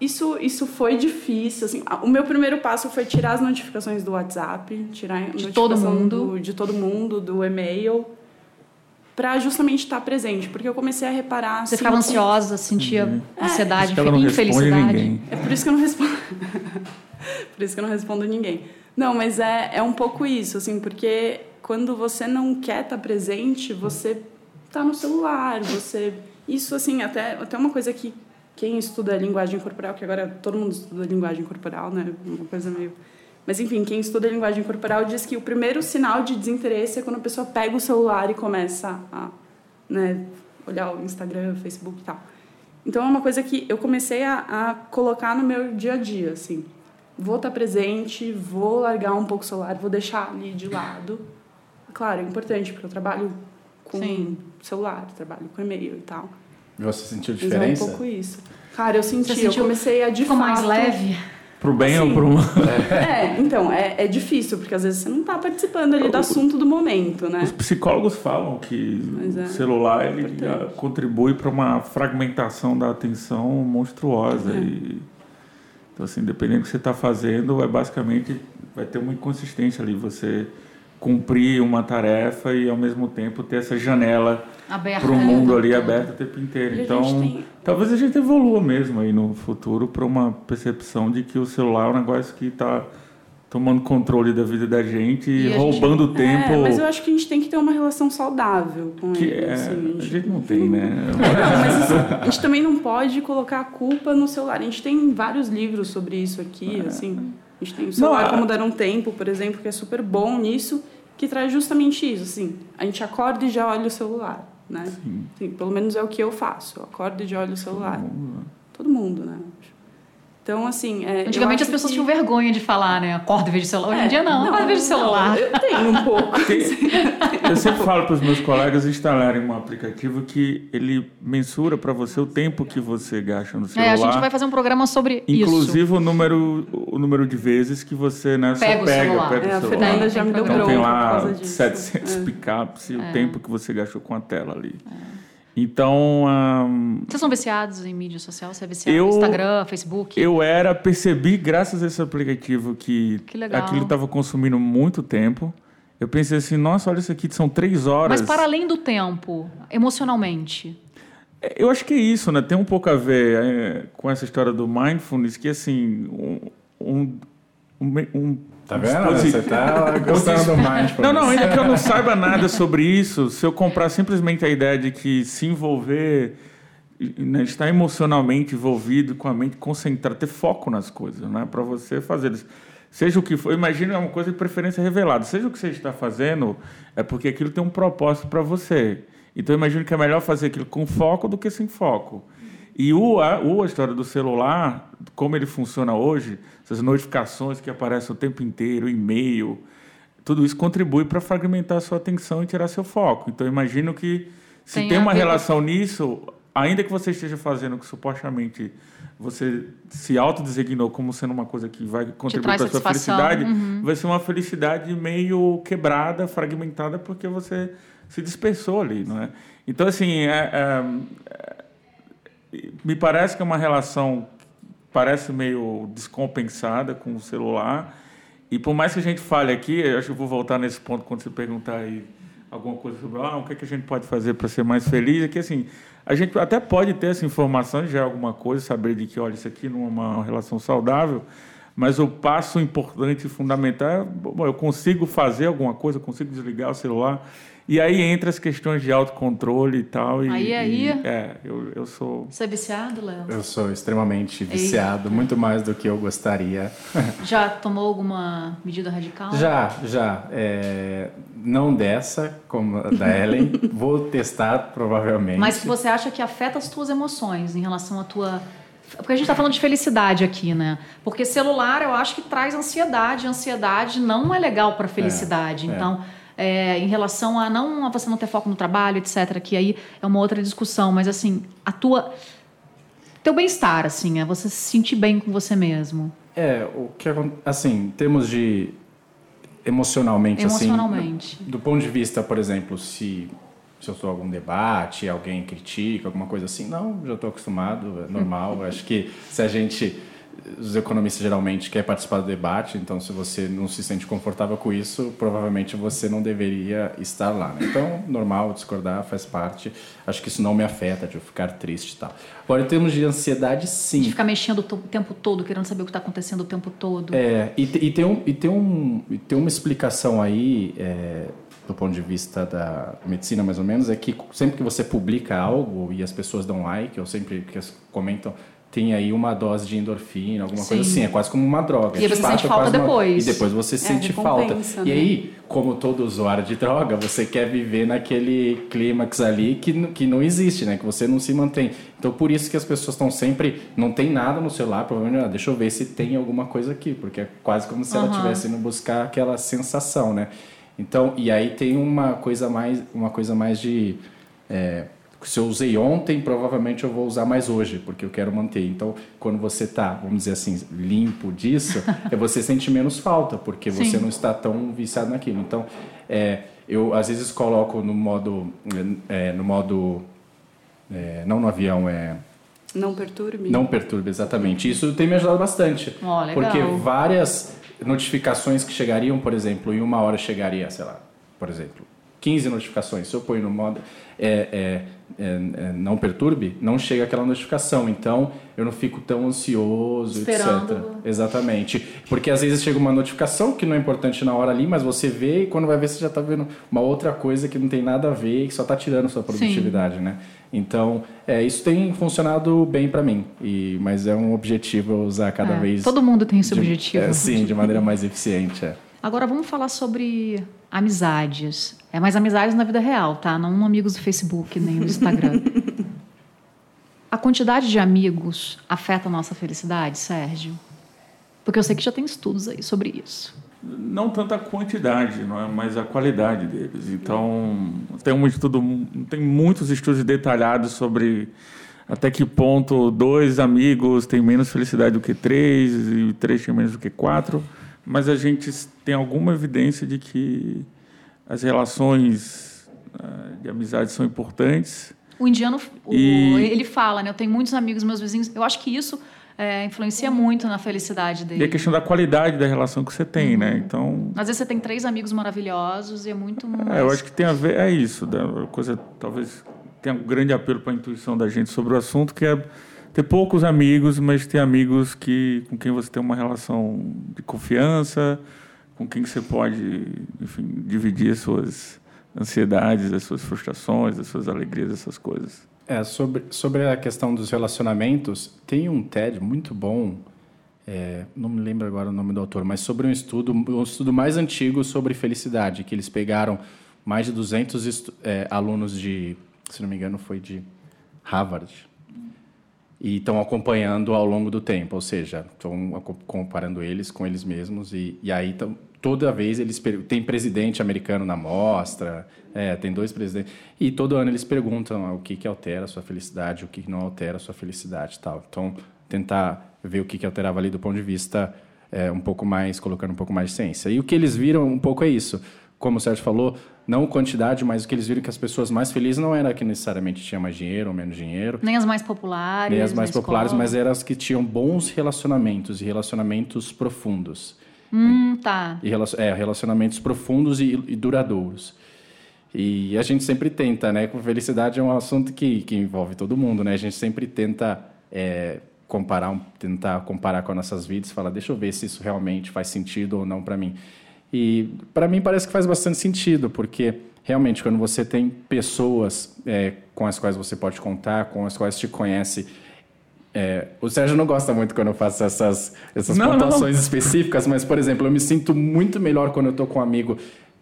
isso isso foi difícil assim. O meu primeiro passo foi tirar as notificações do WhatsApp tirar de todo mundo? do, de todo mundo do e-mail para justamente estar presente porque eu comecei a reparar você assim, ficava ansiosa sentia uhum. ansiedade é, infelicidade é por isso que eu não respondo. Por isso que eu não respondo ninguém. Não, mas é, é um pouco isso, assim, porque quando você não quer estar presente, você tá no celular, você... Isso, assim, até, até uma coisa que quem estuda linguagem corporal, que agora todo mundo estuda linguagem corporal, né? Uma coisa meio... Mas, enfim, quem estuda linguagem corporal diz que o primeiro sinal de desinteresse é quando a pessoa pega o celular e começa a né, olhar o Instagram, o Facebook e tal. Então, é uma coisa que eu comecei a, a colocar no meu dia a dia, assim vou estar presente, vou largar um pouco o celular, vou deixar ali de lado. Claro, é importante, porque eu trabalho com Sim. celular, trabalho com e-mail e tal. Você sentiu diferença? É um pouco isso. Cara, eu senti, eu comecei a de Ficou fato... mais leve? Pro bem assim, ou pro mal? É, então, é, é difícil, porque às vezes você não está participando ali do assunto do momento, né? Os psicólogos falam que é, o celular ele contribui para uma fragmentação da atenção monstruosa. É. E então, assim, dependendo do que você está fazendo, é basicamente vai ter uma inconsistência ali. Você cumprir uma tarefa e ao mesmo tempo ter essa janela para o mundo ali aberta o tempo inteiro. E então, tem... talvez a gente evolua mesmo aí no futuro para uma percepção de que o celular é um negócio que está tomando controle da vida da gente e, roubando gente, tempo. É, mas eu acho que a gente tem que ter uma relação saudável com que ele. É, assim, a, gente... a, gente... não tem, né? mas isso, a gente também não pode colocar a culpa no celular. A gente tem vários livros sobre isso aqui, é. assim. A gente tem o celular não, Como Dar um Tempo, por exemplo, que é super bom nisso, que traz justamente isso, assim. A gente acorda e já olha o celular, né? Sim. Sim pelo menos é o que eu faço. Eu acordo e já olho o celular. Todo mundo, né? Todo mundo, né? Então, assim. É, Antigamente as pessoas que... tinham vergonha de falar, né? Acorda e vejo celular. Hoje em é, dia não, não acorda e vejo celular. eu tenho um pouco. Tem, eu sempre falo para os meus colegas instalarem um aplicativo que ele mensura para você o tempo que você gasta no celular. É, a gente vai fazer um programa sobre inclusive isso. Inclusive o número, o número de vezes que você né, pega só pega, o celular. pega é, o celular. A Fernanda já me deu então tem lá 700 é. picapes e o é. tempo que você gastou com a tela ali. É. Então. Um, Vocês são viciados em mídia social? Você é viciado eu, no Instagram, Facebook? Eu era, percebi, graças a esse aplicativo, que, que aquilo estava consumindo muito tempo. Eu pensei assim, nossa, olha isso aqui, são três horas. Mas para além do tempo, emocionalmente. É, eu acho que é isso, né? Tem um pouco a ver é, com essa história do mindfulness, que assim, um, um, um Tá vendo? Você está gostando do mindfulness. Não, não, ainda que eu não saiba nada sobre isso, se eu comprar simplesmente a ideia de que se envolver, né, estar emocionalmente envolvido com a mente concentrada, ter foco nas coisas, né? Para você fazer isso. Seja o que for, imagine é uma coisa de preferência revelada. Seja o que você está fazendo, é porque aquilo tem um propósito para você. Então, imagino que é melhor fazer aquilo com foco do que sem foco. E o, a, o, a história do celular, como ele funciona hoje, essas notificações que aparecem o tempo inteiro, e-mail, tudo isso contribui para fragmentar a sua atenção e tirar seu foco. Então, imagino que se tem, tem uma relação nisso, ainda que você esteja fazendo o que supostamente você se autodesignou como sendo uma coisa que vai contribuir para a sua felicidade, Uhum. vai ser uma felicidade meio quebrada, fragmentada, porque você se dispersou ali, não é? Então, assim, é- é- me parece que é uma relação parece meio descompensada com o celular. E por mais que a gente fale aqui, eu acho que eu vou voltar nesse ponto quando você perguntar aí alguma coisa sobre ah, o que, é que a gente pode fazer para ser mais feliz, é que assim, a gente até pode ter essa informação, já é alguma coisa, saber de que, olha, isso aqui não é uma relação saudável, mas o passo importante e fundamental é, bom, eu consigo fazer alguma coisa, eu consigo desligar o celular, e aí entra as questões de autocontrole e tal. E, Aí, aí. e- é, eu, eu sou... Você é viciado, Léo? Eu sou extremamente viciado, muito mais do que eu gostaria. Já tomou alguma medida radical? Já, já. É, não dessa, como a da Ellen. Vou testar, provavelmente. Mas você acha que afeta as tuas emoções em relação à tua. Porque a gente está falando de felicidade aqui, né? Porque celular eu acho que traz ansiedade. Ansiedade não é legal para felicidade. é. Então, é, em relação a não a você não ter foco no trabalho, etc., que aí é uma outra discussão. Mas assim, a tua. Teu bem-estar, assim, é você se sentir bem com você mesmo. É, o que acon- assim, em termos de emocionalmente, Emocionalmente. assim, do ponto de vista, por exemplo, se se eu em algum debate, alguém critica, alguma coisa assim, não, já estou acostumado, é normal. Acho que se a gente, os economistas geralmente quer participar do debate, então se você não se sente confortável com isso, provavelmente você não deveria estar lá. né? Então, normal, discordar faz parte. Acho que isso não me afeta de eu ficar triste e tal. Agora, em termos de ansiedade, sim. De ficar mexendo o tempo todo, querendo saber o que está acontecendo o tempo todo. É, e, e tem um, e, tem um, e tem uma explicação aí, é, do ponto de vista da medicina mais ou menos, é que sempre que você publica algo e as pessoas dão like, ou sempre que as comentam, tem aí uma dose de endorfina, alguma coisa Sim. assim, é quase como uma droga. E aí De você fato, sente é falta uma- depois. E depois você sente falta. recompensa, E né? aí, como todo usuário de droga, você quer viver naquele clímax ali que, que não existe, né? Que você não se mantém. Então, por isso que as pessoas estão sempre... Não tem nada no celular, provavelmente, ah, deixa eu ver se tem alguma coisa aqui. Porque é quase como se ela Aham. estivesse indo buscar aquela sensação, né? Então, e aí tem uma coisa mais, uma coisa mais de... é, se eu usei ontem, provavelmente eu vou usar mais hoje, porque eu quero manter. Então, quando você está, vamos dizer assim, limpo disso, é você sente menos falta, porque você Sim. não está tão viciado naquilo. Então, é, eu às vezes coloco no modo, é, no modo, é, não no avião, é Não perturbe. não perturbe exatamente. Isso tem me ajudado bastante, legal. porque várias notificações que chegariam, por exemplo, em uma hora chegaria, sei lá, por exemplo, 15 notificações. Se eu ponho no modo é, é, é, é, não perturbe, não chega aquela notificação. Então eu não fico tão ansioso, Esperando. etc. Exatamente. Porque às vezes chega uma notificação que não é importante na hora ali, mas você vê e quando vai ver você já está vendo uma outra coisa que não tem nada a ver e que só está tirando sua produtividade, né? Então, é, isso tem funcionado bem para mim. E, mas é um objetivo eu usar cada É, vez. Todo mundo tem esse de- objetivo. é, sim, de maneira mais eficiente. é. Agora vamos falar sobre amizades. É mais amizades na vida real, tá? Não amigos do Facebook nem do Instagram. a quantidade de amigos afeta a nossa felicidade, Sérgio? Porque eu sei que já tem estudos aí sobre isso. não tanto a quantidade, não é? mas a qualidade deles. Então, tem um estudo, tem muitos estudos detalhados sobre até que ponto dois amigos têm menos felicidade do que três e três têm menos do que quatro, mas a gente tem alguma evidência de que as relações ah, de amizade são importantes. O indiano, E- ele fala, né? Eu tenho muitos amigos, meus vizinhos. Eu acho que isso é, influencia muito na felicidade E a dele. questão da qualidade da relação que você tem, né? Então, Às vezes você tem três amigos maravilhosos e é muito mais... É, eu acho que tem a ver, é isso, da coisa, talvez tenha um grande apelo para a intuição da gente sobre o assunto, que é ter poucos amigos, mas ter amigos que, com quem você tem uma relação de confiança, com quem você pode, enfim, dividir as suas ansiedades, as suas frustrações, as suas alegrias, essas coisas. É, sobre, sobre a questão dos relacionamentos, tem um TED muito bom, é, não me lembro agora o nome do autor, mas sobre um estudo, um estudo mais antigo sobre felicidade, que eles pegaram mais de 200 estu- é, alunos de, se não me engano, foi de Harvard. E estão acompanhando ao longo do tempo, ou seja, estão comparando eles com eles mesmos. E, e aí, tão, toda vez, eles tem presidente americano na mostra, é, tem dois presidentes. E todo ano eles perguntam ah, o que, que altera a sua felicidade, o que não altera a sua felicidade tal. Então, tentar ver o que, que alterava ali do ponto de vista é, um pouco mais, colocando um pouco mais de ciência. E o que eles viram um pouco é isso. Como o Sérgio falou, não quantidade, mas o que eles viram que as pessoas mais felizes não era que necessariamente tinha mais dinheiro ou menos dinheiro. Nem as mais populares. Nem as mais populares, escola. mas eram as que tinham bons relacionamentos e relacionamentos profundos. Hum, tá. E, é, relacionamentos profundos e, e duradouros. E a gente sempre tenta, né? Felicidade é um assunto que, que envolve todo mundo, né? A gente sempre tenta é, comparar, tentar comparar com as nossas vidas, falar, deixa eu ver se isso realmente faz sentido ou não para mim. E para mim parece que faz bastante sentido, porque realmente quando você tem pessoas é, com as quais você pode contar, com as quais te conhece, é, o Sérgio não gosta muito quando eu faço essas, essas não, pontuações não. específicas, mas, por exemplo, eu me sinto muito melhor quando eu estou com um amigo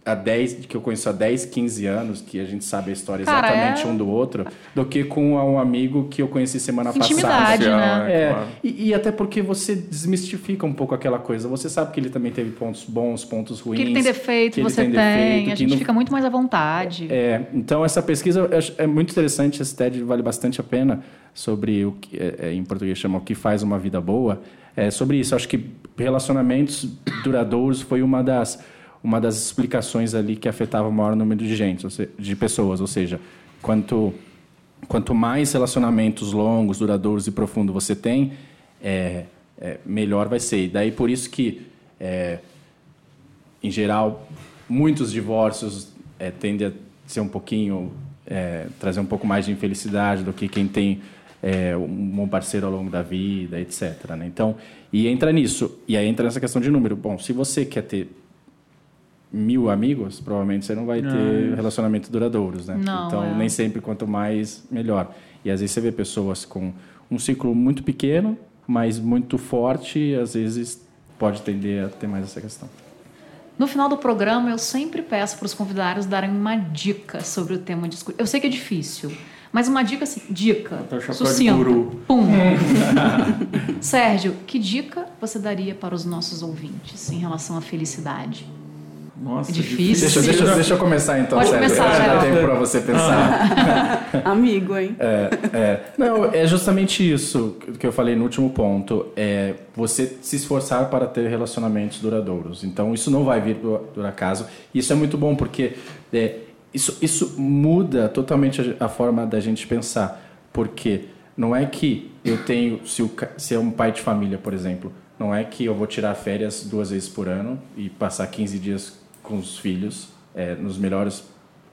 há 10, que eu conheço há 10, 15 anos, que a gente sabe a história Cara, exatamente é... um do outro, do que com um amigo que eu conheci semana Intimidade, passada. né? É, claro. e, e, até porque você desmistifica um pouco aquela coisa. Você sabe que ele também teve pontos bons, pontos ruins. Que ele tem defeito, você tem. Defeito, a gente não... fica muito mais à vontade. É, então essa pesquisa é muito interessante, esse TED vale bastante a pena sobre o que é, é, em português chama o que faz uma vida boa. É sobre isso. Acho que relacionamentos duradouros foi uma das uma das explicações ali que afetava o maior número de gente, de pessoas, ou seja, quanto quanto mais relacionamentos longos, duradouros e profundos você tem, é, é, melhor vai ser. E daí por isso que, é, em geral, muitos divórcios é, tendem a ser um pouquinho é, trazer um pouco mais de infelicidade do que quem tem é, um bom parceiro ao longo da vida, etc. Né? Então, e entra nisso. E aí entra nessa questão de número. Bom, se você quer ter mil amigos, provavelmente você não vai ter relacionamentos duradouros, né? Não, então, é. nem sempre quanto mais, melhor. E às vezes você vê pessoas com um ciclo muito pequeno, mas muito forte, e às vezes pode tender a ter mais essa questão. No final do programa, eu sempre peço para os convidados darem uma dica sobre o tema discutido. Eu sei que é difícil, mas uma dica assim, dica, sucinta. Pum. Sérgio, que dica você daria para os nossos ouvintes em relação à felicidade? Nossa, é difícil. Deixa, deixa, deixa eu começar então, Pode Sérgio. Começar, já dá tempo para você pensar. Amigo, hein? É, é. Não, é justamente isso que eu falei no último ponto. É você se esforçar para ter relacionamentos duradouros. Então, isso não vai vir por, por acaso. Isso é muito bom porque é, isso, isso muda totalmente a, a forma da gente pensar. Porque não é que eu tenho, se, o, se é um pai de família, por exemplo, não é que eu vou tirar férias duas vezes por ano e passar 15 dias com os filhos é, nos melhores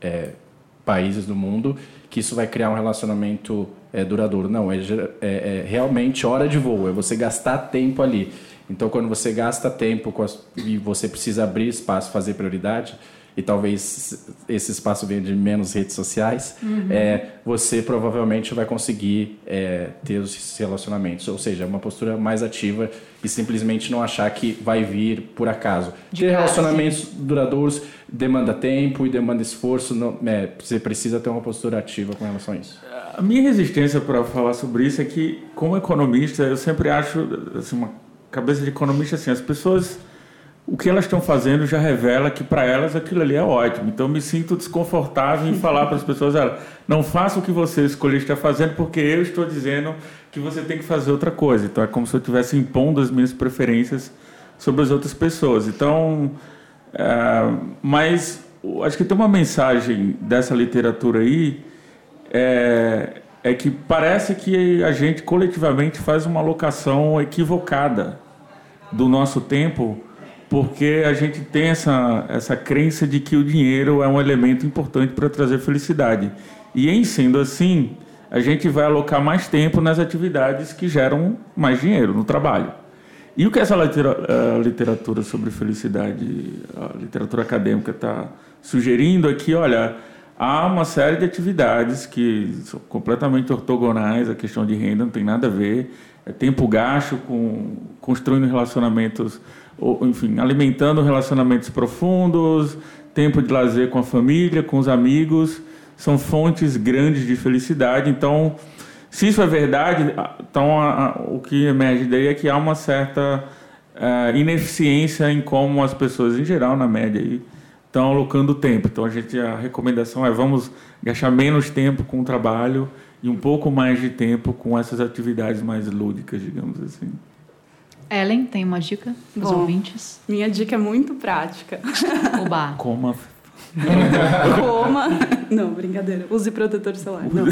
é, países do mundo, que isso vai criar um relacionamento é, duradouro. Não, é, é, é, realmente hora de voo, é você gastar tempo ali. Então, quando você gasta tempo as, e você precisa abrir espaço, fazer prioridade, e talvez esse espaço venha de menos redes sociais, uhum. é, você provavelmente vai conseguir é, ter os relacionamentos. Ou seja, uma postura mais ativa e simplesmente não achar que vai vir por acaso. De ter relacionamentos duradouros demanda tempo e demanda esforço. Não, é, você precisa ter uma postura ativa com relação a isso. A minha resistência para falar sobre isso é que, como economista, eu sempre acho, assim, uma cabeça de economista, assim, as pessoas o que elas estão fazendo já revela que para elas aquilo ali é ótimo. Então me sinto desconfortável em falar para as pessoas, não faça o que você escolheu estar fazendo porque eu estou dizendo que você tem que fazer outra coisa. Então é como se eu estivesse impondo as minhas preferências sobre as outras pessoas. Então, é, mas acho que tem uma mensagem dessa literatura aí é, é que parece que a gente coletivamente faz uma alocação equivocada do nosso tempo porque a gente tem essa, essa crença de que o dinheiro é um elemento importante para trazer felicidade. E em sendo assim, a gente vai alocar mais tempo nas atividades que geram mais dinheiro no trabalho. E o que essa literatura sobre felicidade, a literatura acadêmica está sugerindo aqui, é olha, há uma série de atividades que são completamente ortogonais, a questão de renda não tem nada a ver, é tempo gasto com construindo relacionamentos enfim, alimentando relacionamentos profundos, tempo de lazer com a família, com os amigos, são fontes grandes de felicidade. Então, se isso é verdade, então a, a, o que emerge daí é que há uma certa uh, ineficiência em como as pessoas, em geral, na média, estão alocando tempo. Então, a gente a recomendação é vamos gastar menos tempo com o trabalho e um pouco mais de tempo com essas atividades mais lúdicas, digamos assim. Ellen, tem uma dica para os ouvintes? Minha dica é muito prática. Oba. Coma. Coma. Não, brincadeira. Use protetor solar. Não.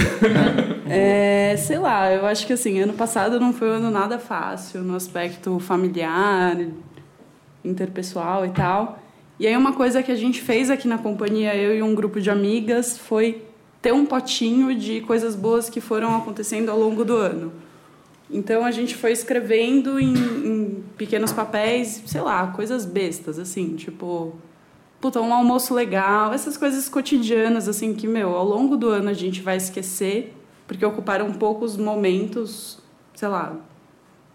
É, sei lá, eu acho que assim, ano passado não foi um ano nada fácil no aspecto familiar, interpessoal e tal. E aí uma coisa que a gente fez aqui na companhia, eu e um grupo de amigas, foi ter um potinho de coisas boas que foram acontecendo ao longo do ano. Então a gente foi escrevendo em, em pequenos papéis, sei lá, coisas bestas, assim, tipo, puta, um almoço legal, essas coisas cotidianas, assim, que, meu, ao longo do ano a gente vai esquecer, porque ocuparam poucos momentos, sei lá,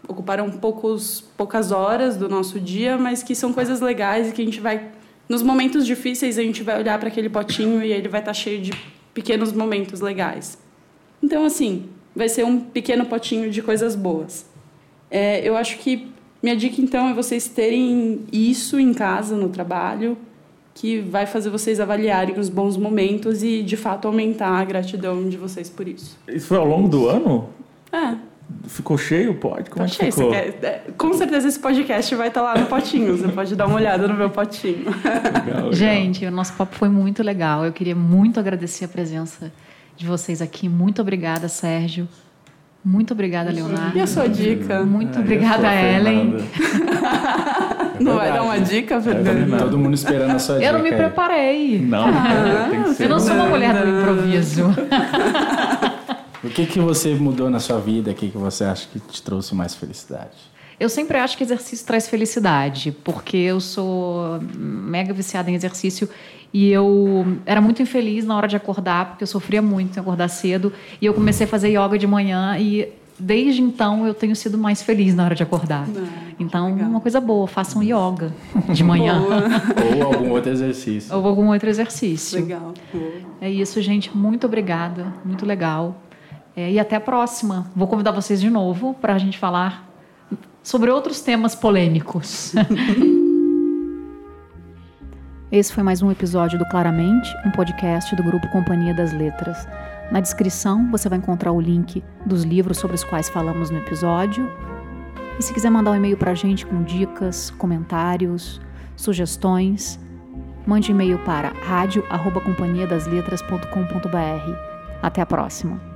ocuparam poucos, poucas horas do nosso dia, mas que são coisas legais e que a gente vai. Nos momentos difíceis, a gente vai olhar para aquele potinho e ele vai estar cheio de pequenos momentos legais. Então, assim, vai ser um pequeno potinho de coisas boas. É, eu acho que minha dica, então, é vocês terem isso em casa, no trabalho, que vai fazer vocês avaliarem os bons momentos e, de fato, aumentar a gratidão de vocês por isso. Isso foi ao longo do ano? É, Ficou cheio? Pode? Como Tá é cheio. Ficou? quer- é, com certeza esse podcast vai estar lá no potinho. Você pode dar uma olhada no meu potinho. Legal, legal. Gente, o nosso papo foi muito legal. Eu queria muito agradecer a presença de vocês aqui. Muito obrigada, Sérgio. Muito obrigada, Leonardo. E a sua dica? Muito Ah, obrigada, Ellen. Fernanda. Não vai dar uma dica, Fernanda? Todo mundo esperando a sua dica. Eu não me preparei. Não, tem que ser. Eu não sou uma mulher do improviso. O que, que você mudou na sua vida? O que, que você acha que te trouxe mais felicidade? Eu sempre acho que exercício traz felicidade, porque eu sou mega viciada em exercício e eu era muito infeliz na hora de acordar, porque eu sofria muito em acordar cedo, e eu comecei a fazer yoga de manhã e desde então eu tenho sido mais feliz na hora de acordar. Ah, que então, legal. uma coisa boa, façam yoga de manhã. Ou algum outro exercício? ou algum outro exercício. Legal. Boa. É isso, gente. Muito obrigada. Muito legal. É, e até a próxima. Vou convidar vocês de novo para a gente falar sobre outros temas polêmicos. Esse foi mais um episódio do Claramente, um podcast do grupo Companhia das Letras. Na descrição você vai encontrar o link dos livros sobre os quais falamos no episódio. E se quiser mandar um e-mail para a gente com dicas, comentários, sugestões, mande e-mail para rádio@companhiadasletras.com.br. Até a próxima.